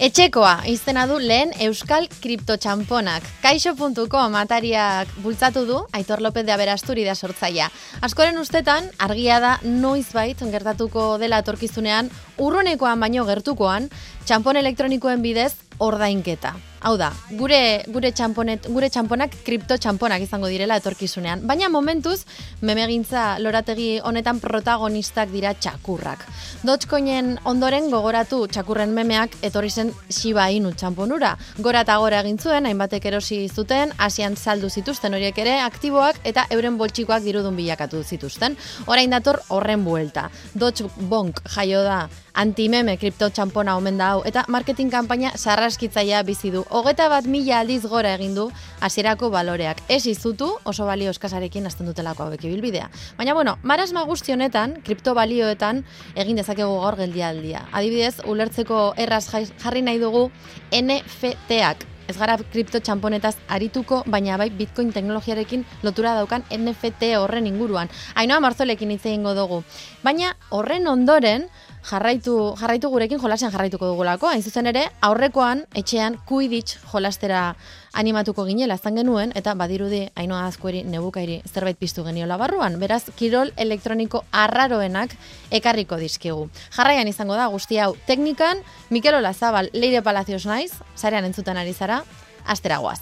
Etxekoa, izena du lehen Euskal Kriptotxamponak. Kaixo.com atariak bultzatu du, Aitor López de Aberasturi da sortzaia. Askoren ustetan, argia da noiz bait, gertatuko dela etorkizunean, urrunekoan baino gertukoan, txampon elektronikoen bidez ordainketa. Hau da, gure gure txamponet, gure txamponak kripto txamponak izango direla etorkizunean, baina momentuz memegintza lorategi honetan protagonistak dira txakurrak. Dogecoinen ondoren gogoratu txakurren memeak etorri zen Shiba Inu txamponura. Gora eta gora egin zuen, hainbatek erosi zuten, asian saldu zituzten horiek ere aktiboak eta euren boltsikoak dirudun bilakatu zituzten. Orain dator horren buelta. Doge Bonk jaio da antimeme kripto txampona omen da hau, eta marketing kanpaina sarraskitzaia bizi du. Hogeta bat mila aldiz gora egin du hasierako baloreak. Ez izutu oso balio eskasarekin azten dutelako hauek ibilbidea. Baina bueno, marasma guzti honetan, kripto balioetan egin dezakegu gaur geldialdia. Adibidez, ulertzeko erraz jarri nahi dugu NFT-ak. Ez gara kripto txamponetaz arituko, baina bai bitcoin teknologiarekin lotura daukan NFT horren inguruan. Ainoa marzolekin hitz egingo dugu. Baina horren ondoren, jarraitu, jarraitu gurekin jolasean jarraituko dugulako. Hain zuzen ere, aurrekoan, etxean, kuiditx jolastera animatuko ginela azan genuen, eta badirudi, hainoa azkueri, nebukairi, zerbait piztu geniola barruan. Beraz, kirol elektroniko arraroenak ekarriko dizkigu. Jarraian izango da, guzti hau, teknikan, Mikel Olazabal, Leire Palacios naiz, zarean entzutan ari zara, asteragoaz.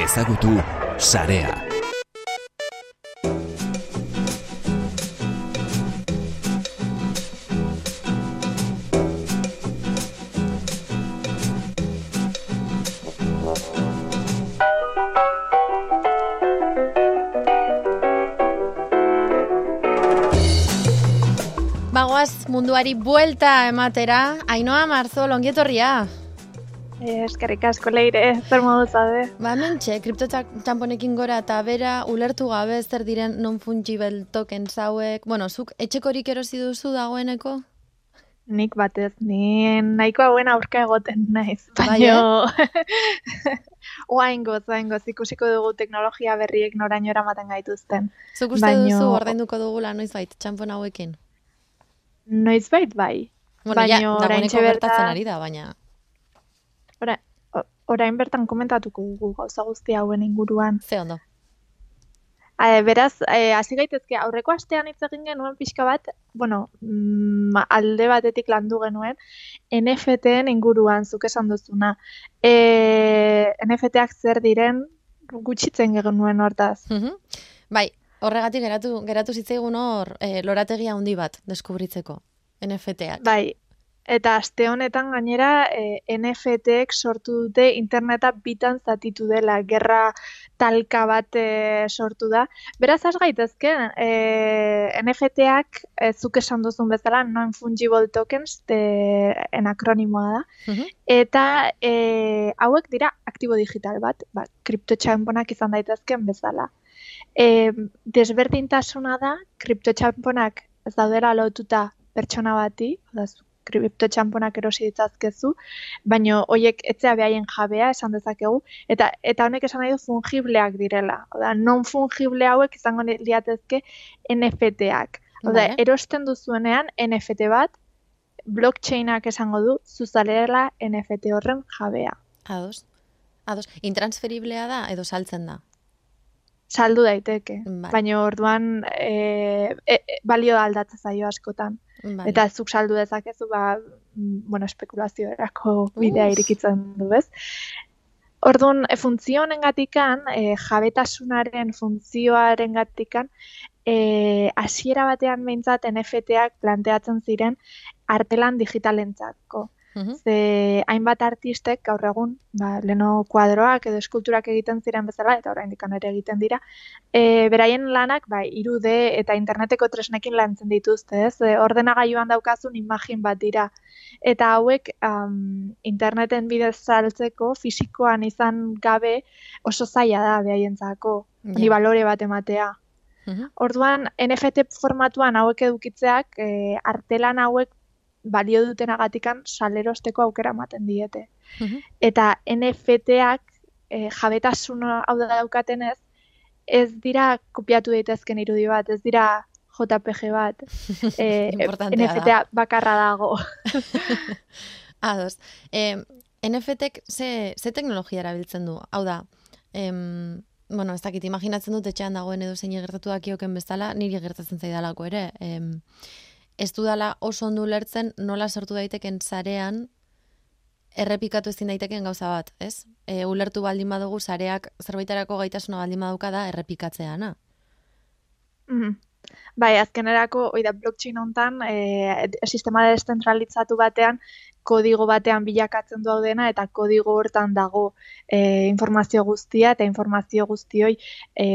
Ezagutu, sarea. Munduari buelta ematera, Ainoa Marzo, longietorria. Eskerrik asko leire, zer modu zade. Ba, mentxe, kripto txamponekin gora eta bera ulertu gabe zer diren non-fungible token zauek. Bueno, zuk etxekorik erosi duzu dagoeneko? Nik batez, ni nahiko hauen aurka egoten naiz. Bai, Baina, oain goz, oain goz, ikusiko dugu teknologia berriek noraino eramaten gaituzten. Zuk uste Baino- duzu ordainduko dugula noiz bait, txampon hauekin? Noizbait bai. Bueno, ja, dagoeneko oraintxe gertatzen bertan- ari da, baina... Ora, orain bertan komentatuko dugu gauza guzti hauen inguruan. Ze ondo. E, beraz, eh, hasi gaitezke aurreko astean hitz egin genuen pixka bat, bueno, mm, alde batetik landu genuen, NFT-en inguruan zuk esan duzuna. E, NFT-ak zer diren gutxitzen genuen hortaz. Mhm. Bai, horregatik geratu, geratu zitzaigun hor eh, lorategia handi bat deskubritzeko. NFT-ak. Bai, eta aste honetan gainera e, NFT-ek sortu dute interneta bitan zatitu dela, gerra talka bat e, sortu da. Beraz, has gaitezke, e, NFT-ak e, zuk esan duzun bezala, non-fungible tokens, de, en akronimoa da, Mhm. eta e, hauek dira aktibo digital bat, ba, kriptotxamponak izan daitezken bezala. E, desberdintasuna da, kriptotxamponak ez daudela lotuta pertsona bati, da zu kriptotxamponak erosi ditzazkezu, baino hoiek etzea behaien jabea esan dezakegu, eta eta honek esan nahi du fungibleak direla. Oda, non fungible hauek izango liatezke NFT-ak. Oda, Vale. erosten duzuenean NFT bat, blockchainak esango du, zuzalera NFT horren jabea. Ados. Ados. Intransferiblea da edo saltzen da. Saldu daiteke, Bai. baina orduan e, e, e, balio aldatza zaio askotan. Vale. Eta zuk saldu dezakezu, ba, mm, bueno, espekulazioerako bidea irikitzen du, ez? Orduan, e, funtzio honengatikan, e, jabetasunaren funtzioaren gatikan, e, hasiera batean behintzat NFT-ak planteatzen ziren artelan digitalentzako. Ze hainbat artistek gaur egun, ba, leno kuadroak edo eskulturak egiten ziren bezala, eta oraindik ere egiten dira, e, beraien lanak, ba, irude eta interneteko tresnekin lantzen dituzte, ez? E, ordenagailuan daukazun imagin bat dira. Eta hauek um, interneten bidez saltzeko fisikoan izan gabe oso zaila da behaientzako, Ja. balore bat ematea. Orduan, NFT formatuan hauek edukitzeak, e, artelan hauek balio dutenagatikan salerosteko aukera ematen diete. Mhm. Eta NFT-ak e, jabetasuna hau da daukatenez, ez dira kopiatu daitezken irudi bat, ez dira JPG bat, e, da. NFT bakarra dago. Ados. E, NFT-ek ze, ze teknologia erabiltzen du? Hau da, em, bueno, ez dakit, imaginatzen dut etxean dagoen edo zein gertatu dakioken bezala, niri gertatzen zaidalako ere. Em, ez dudala oso ondo ulertzen nola sortu daiteken sarean errepikatu ezin daiteken gauza bat, ez? E, ulertu baldin badugu sareak zerbaiterako gaitasuna baldin baduka da errepikatzeana. Mhm. Bai, azkenerako, oi da, blockchain hontan, e, sistema deszentralitzatu batean, kodigo batean bilakatzen du hau dena, eta kodigo hortan dago e, informazio guztia, eta informazio guztioi, e,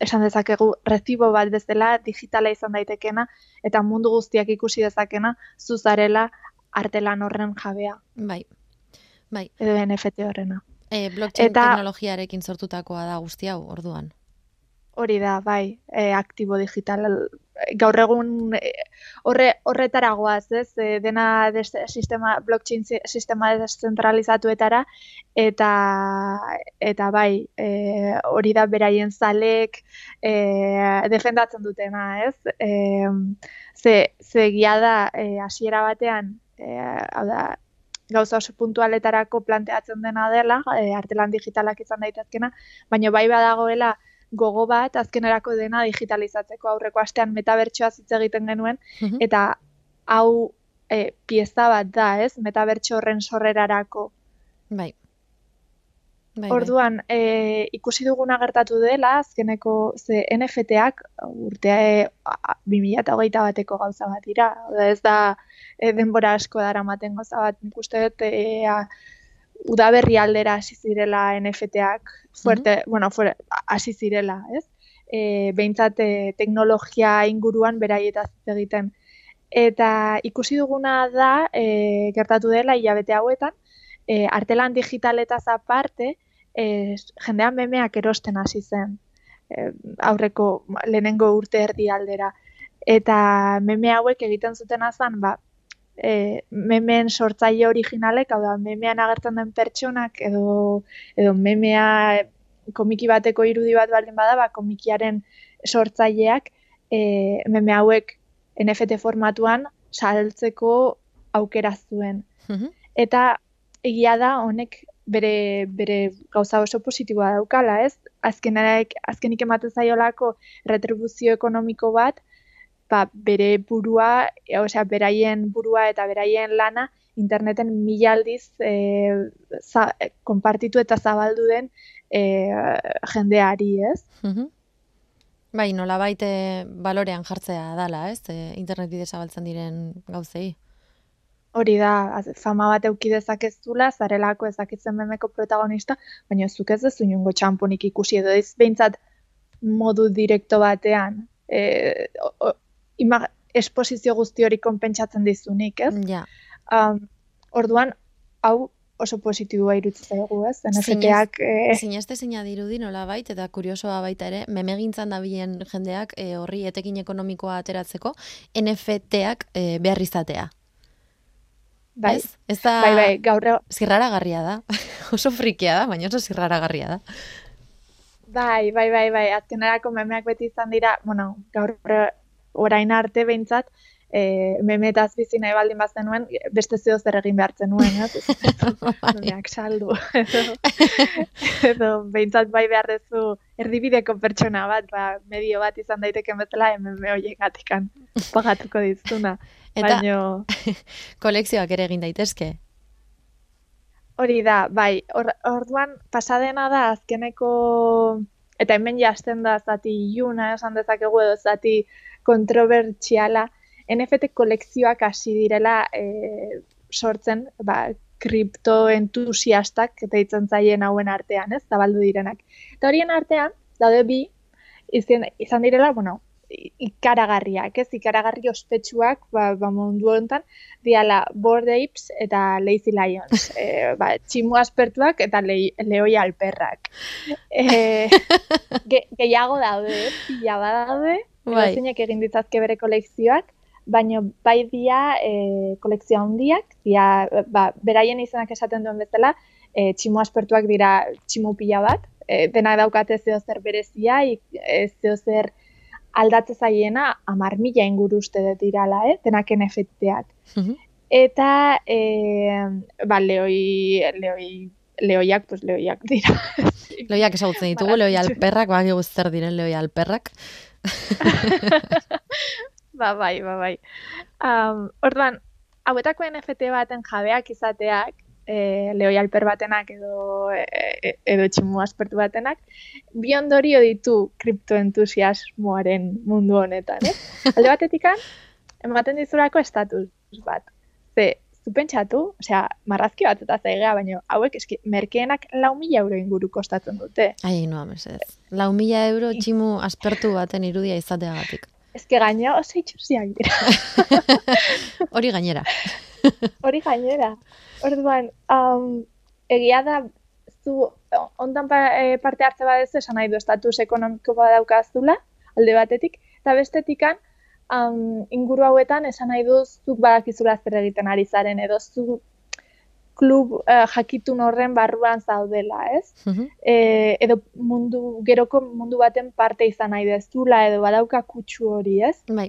esan dezakegu, recibo bat bezala digitala izan daitekena, eta mundu guztiak ikusi dezakena, zuzarela artelan horren jabea, Bai, bai. edo NFT horrena. E, blockchain Eta- teknologiarekin sortutakoa da guzti hau, orduan. Hori da, bai, e, aktibo digital. Gaur egun e, horre, horretaragoaz, ez? E, dena des, sistema, blockchain si- sistema deszentralizatuetara, eta, eta bai, e, hori da beraien zalek e, defendatzen dutena, ez? E, ze, ze egia da, e, hasiera batean, e, hau da, gauza oso puntualetarako planteatzen dena dela, e, artelan digitalak izan daitezkena, baina bai badagoela gogo bat azkenerako dena digitalizatzeko aurreko astean metabertsoa hitz egiten genuen Mhm. eta hau e, pieza bat da, ez? Metabertso horren sorrerarako. Bai. Bai, Orduan, e, ikusi duguna gertatu dela, azkeneko ze NFT-ak urtea e, 2021 bateko gauza bat dira. Ez da e, denbora asko daramaten gauza bat. Nik uste dut e, a, udaberri aldera hasi zirela NFT-ak fuerte, bueno, fuerte, hasi zirela, ez? E, behintzat e, teknologia inguruan beraietaz egiten. Eta ikusi duguna da, e, gertatu dela hilabete hauetan, e, artelan digitaletaz aparte, e, jendean memeak erosten hasi zen e, aurreko lehenengo urte erdi aldera. Eta meme hauek egiten zuten azan, ba, e, memeen sortzaile originalek, hau da, memean agertzen den pertsonak, edo, edo memea komiki bateko irudi bat baldin bada, ba, komikiaren sortzaileak e, meme hauek NFT formatuan saltzeko aukera zuen. Mhm. Eta egia da honek bere, bere gauza oso positiboa daukala, ez? Azkenak, azkenik ematen zaiolako retribuzio ekonomiko bat, ba, bere burua, e, osea, beraien burua eta beraien lana interneten mila aldiz e, za, e, konpartitu eta zabaldu den e, jendeari, ez? Mhm. Bai, nola baite balorean jartzea dala, ez? E, internet bidez zabaltzen diren gauzei. Hori da, fama bat euki dezakezula, zarelako ezakitzen memeko protagonista, baina zuk ez dezu inungo txamponik ikusi edo ez behintzat modu direkto batean e, o, o, ima, esposizio guzti hori konpentsatzen dizunik, ez? Ja. Um, orduan, hau oso positiboa iruditzen zaigu, ez? NFT-ak e, Zineste zina dirudi nola bait, eta kuriosoa baita ere, memegintzan dabilen jendeak e, horri etekin ekonomikoa ateratzeko, NFT-ak e, behar izatea. bai, Ez? Ez da... bai, bai, gaur Zirraragarria da. oso frikia da, baina oso zirraragarria da. Bai, bai, bai, bai, azkenerako memeak beti izan dira, bueno, gaur orain arte behintzat, e, memetaz bizi nahi baldin bazenuen, beste zeo zer egin behartzen nuen, ez? memeak saldu. edo, behintzat bai behar dezu erdibideko pertsona bat, ba, medio bat izan daiteken bezala, meme horiek gatikan pagatuko dizuna. Eta Baino, kolekzioak ere egin daitezke. Hori da, bai, or, orduan pasadena da azkeneko, eta hemen jasten da zati iluna esan dezakegu edo zati kontrobertsiala, NFT kolekzioak hasi direla e, sortzen, ba, kripto entusiastak deitzen zaien hauen artean, ez, zabaldu direnak. Eta horien artean, daude bi, izan, izan direla, bueno, ikaragarriak, ez, ikaragarri ospetsuak, ba, ba mundu honetan, diala Bored Apes eta Lazy Lions. E, ba, tximu aspertuak eta le, leoi alperrak. E, ge, gehiago daude, pila bat daude, Bai. bai. egin ditzazke bere kolekzioak, baina bai dia e, kolekzio handiak, dia, ba, beraien izenak esaten duen bezala, e, tximu aspertuak dira tximu pila bat, e, denak daukate zeo zer berezia, ik- e, zeo zer aldatze zaiena amar mila inguru uste dut irala, eh? denak NFT-ak. Mhm. Eta, e, ba, leoi, leoi, leoiak, pues leoiak dira. Leoiak esagutzen ditugu, leoi alperrak, bagi zer diren leoi alperrak. ba, bai, ba, bai. Um, orduan, hauetako NFT baten jabeak izateak, e, leoi alper batenak edo, e, edo tximu aspertu batenak, bi ondorio ditu kriptoentusiasmoaren mundu honetan, eh? Alde batetikan, ematen dizurako estatus bat. Ze, zu pentsatu, osea, marrazki bat eta zaigea, baina hauek eski, merkeenak lau mila euro inguru kostatzen dute. Ai, no, mesedez. Lau mila euro tximu aspertu baten irudia izateagatik. Ezke gaina oso itxusiak dira. Hori gainera. Hori gainera. Orduan, um, egia da, zu ondan pa, e, parte hartze badezu esan nahi du estatus ekonomiko badaukazula, alde batetik, eta bestetikan, um, inguru hauetan esan nahi du zuk badakizula zer egiten ari zaren, edo zu klub uh, jakitun horren barruan zaudela, ez? Mhm. e, edo mundu, geroko mundu baten parte izan nahi dezula, edo badauka kutsu hori, ez? Bai,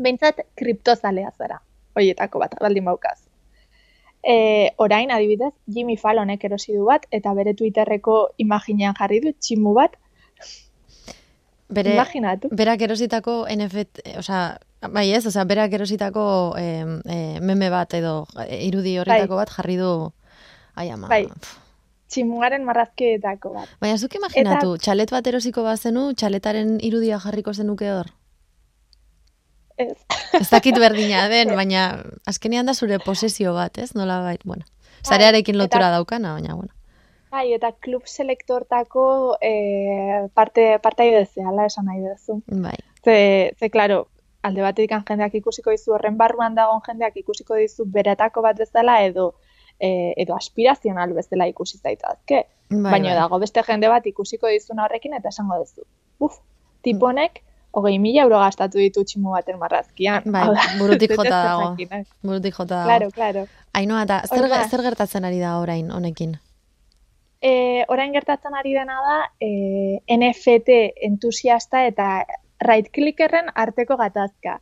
Behintzat, kriptozalea zara, horietako bat, baldin baukaz. E, orain, adibidez, Jimmy Fallonek erosi du bat, eta bere Twitterreko imaginean jarri du tximu bat, bere, imaginatu. berak erositako NFT, eh, osea, bai ez, osea, berak erositako eh, eh, meme bat edo eh, irudi horretako bat jarri du, ai ama. Bai. pf. Tximuaren marrazkeetako bat. Baina zuk imaginatu, txalet bat erosiko bazenu, txaletaren irudia jarriko zenuke hor. Ez. Ez dakit berdina den, baina azkenean da zure posesio bat, ez? Nola bait, bueno. Zarearekin eta- lotura daukana, baina, bueno. Bai, eta klub selektortako e, parte, partaide zehala esan nahi duzu. Bai. Ze, ze, klaro, alde batetik jendeak ikusiko dizu, horren barruan dagoen jendeak ikusiko dizu beretako bat bezala edo e, edo aspirazional bezala ikusi zaitazke. Bai, Baina bai. dago beste jende bat ikusiko dizuna horrekin eta esango duzu. Uf, tiponek hogei mila euro gastatu ditu tximu baten marrazkian. Bai, Hau da, burutik jota dago. Burutik jota dago. Claro, claro. Ainhoa, eta zer, zer gertatzen ari da orain honekin? E, orain gertatzen ari dena da e, NFT entusiasta eta right clickerren arteko gatazka.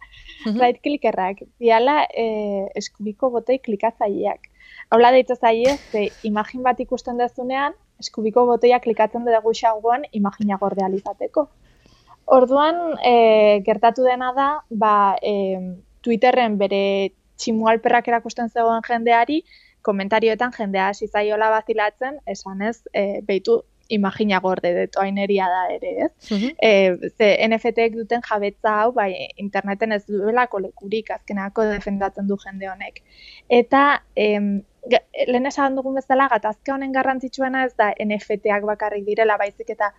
Mhm. Right clickerrak diala e, eskubiko botei klikatzaileak. Hola deitza zaie, ze imagin bat ikusten dezunean, eskubiko botoia klikatzen dugu xaguan imagina gorde alizateko. Orduan, e, gertatu dena da, ba, e, Twitterren bere tximualperrak erakusten zegoen jendeari, komentarioetan jendea hasi zaiola bazilatzen, esanez, e, beitu imagina gorde deto aineria da ere, ez? Mhm. E, ze NFT-ek duten jabetza hau, bai, interneten ez duelako lekurik azkenako defendatzen du jende honek. Eta, em, lehen esan dugun bezala, gatazka honen garrantzitsuena ez da NFT-ak bakarrik direla, baizik eta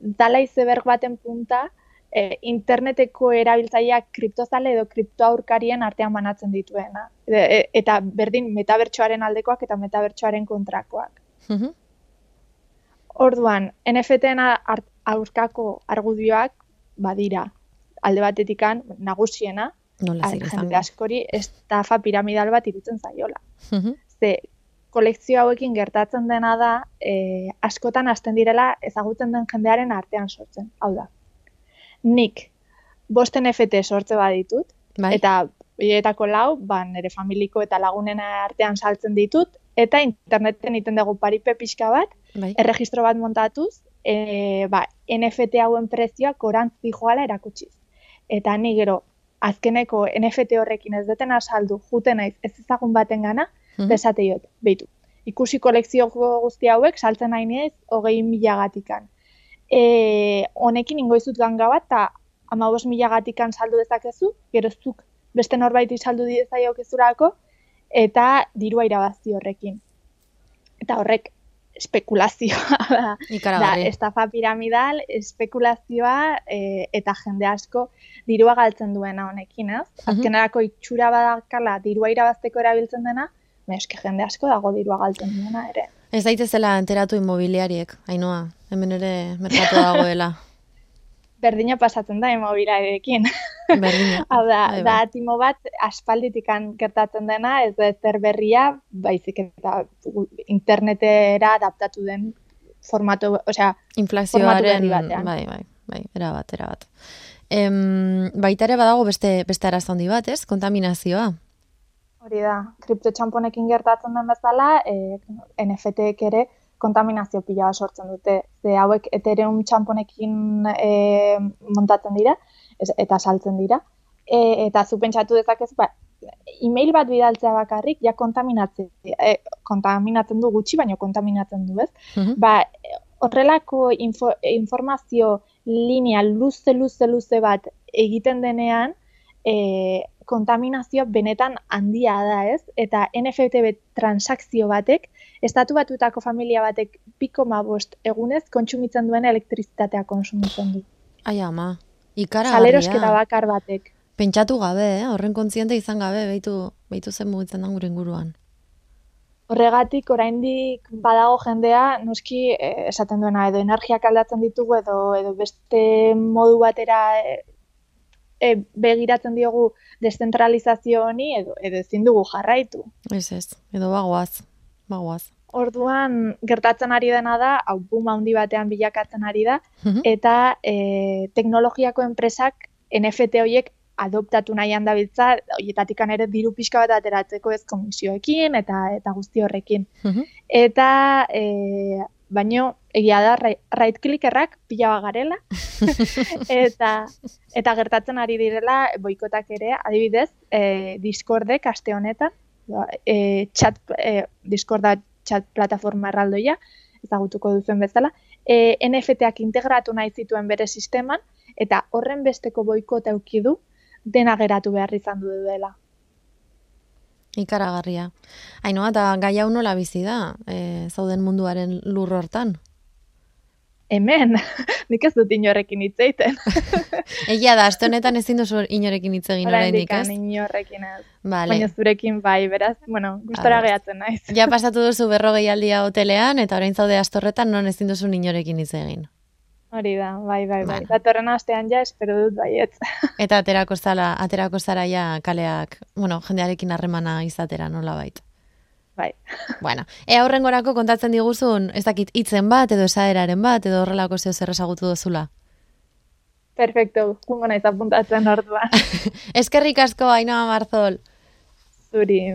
dala izeberg baten punta, e, interneteko erabiltzaileak kriptozale edo kriptoaurkarien artean banatzen dituena. E, e, eta berdin metabertsoaren aldekoak eta metabertsoaren kontrakoak. Mhm. Orduan, NFT-en aurkako argudioak badira. Alde batetikan nagusiena, Nola jende askori estafa piramidal bat irutzen zaiola. Mhm. Ze kolekzio hauekin gertatzen dena da, e, askotan hasten direla ezagutzen den jendearen artean sortzen. Hau da, nik bost NFT sortze baditut, Bai. eta horietako lau, ba, nire familiko eta lagunen artean saltzen ditut, eta interneten iten dugu paripe pixka bat, bai. erregistro bat montatuz, e, ba, NFT hauen prezioak gorantz dijoala erakutsiz. Eta ni gero, azkeneko NFT horrekin ez deten asaldu juten naiz ez ezagun baten gana, Mhm. desate jot, beitu. Ikusi kolekzio guzti hauek saltzen nahi naiz hogei milagatikan. E, honekin ingoizut ganga bat, eta amabos milagatikan saldu dezakezu, gero zuk beste norbaiti saldu diezaiokezurako, eta dirua irabazi horrekin. Eta horrek espekulazioa da. Da, estafa piramidal, espekulazioa e, eta jende asko dirua galtzen duena honekin, ez? Mhm. Azkenerako itxura badakala dirua irabazteko erabiltzen dena, baina eske jende asko dago dirua galtzen duena ere. Ez daitezela enteratu inmobiliariek, Ainhoa. Hemen ere merkatu dagoela. Berdina pasatzen da immobiliarekin. Berdina. Hau da, Bai, da bai. timo bat aspalditikan gertatzen dena, ez da ezer berria, baizik eta internetera adaptatu den formato, osea, Inflazioaren, bai, bai, bai, era bat, era bat. Em, baita ere badago beste, beste arazo handi bat, ez? Kontaminazioa. Hori da, kriptotxamponekin gertatzen den bezala, e, NFT-ek ere kontaminazio pila bat sortzen dute. Ze hauek Ethereum txamponekin e, montatzen dira, ez- eta saltzen dira. E, eta zu pentsatu dezakez, ba, email bat bidaltzea bakarrik, ja kontaminatzen, e, kontaminatzen du gutxi, baina kontaminatzen du, ez? Mhm. Ba, horrelako info, informazio linea luze, luze, luze bat egiten denean, e, kontaminazioa benetan handia da, ez? Eta NFT bet transakzio batek, estatu batutako familia batek piko bost egunez kontsumitzen duen elektrizitatea kontsumitzen du. Ai ama, ikara Salerosketa bakar batek. Pentsatu gabe, eh? horren kontziente izan gabe, beitu, beitu zen mugitzen da gure inguruan. Horregatik oraindik badago jendea, noski eh, esaten duena edo energiak aldatzen ditugu edo edo beste modu batera eh, eh, begiratzen diogu deszentralizazio honi edo edo ezin dugu jarraitu. Ez ez, edo bagoaz, bagoaz. Orduan gertatzen ari dena da, hau boom handi batean bilakatzen ari da Mhm. eta eh, teknologiako enpresak NFT horiek adoptatu nahian dabiltza, horietatik ere diru pixka bat ateratzeko ez komisioekin eta eta guzti horrekin. Mhm. Eta, e, baino, egia da, right clickerrak pila garela, eta, eta gertatzen ari direla boikotak ere, adibidez, e, Discordek aste honetan, e, chat, e, Discorda chat plataforma erraldoia, ezagutuko duzuen bezala, e, NFT-ak integratu nahi zituen bere sisteman, eta horren besteko boikota eduki du, dena geratu behar izan du dela. Ikaragarria. Ainoa, eta gai hau nola bizi da, e, zauden munduaren lur hortan. Hemen, nik ez dut inorrekin hitz egiten. Egia da, aste honetan ezin duzu inorekin hitz egin oraindik, ez? inorrekin ez. Vale. Baina zurekin bai, beraz, bueno, gustora gehatzen naiz. Ja pasatu duzu berrogei aldia hotelean, eta orain zaude astorretan non ezin duzu inorekin hitz egin. Hori da, bai, bai, bai. Bueno. Datorren astean ja, espero dut baietz. Eta aterako zala, aterako zara ja kaleak, bueno, jendearekin harremana izatera nola bait. bai. Bueno, ea horrengorako kontatzen diguzun, ez dakit hitzen bat, edo esaeraren bat, edo horrelako zeo zer esagutu duzula. Perfecto, jungo naiz apuntatzen orduan. Eskerrik asko, Ainhoa Marzol. Zuri.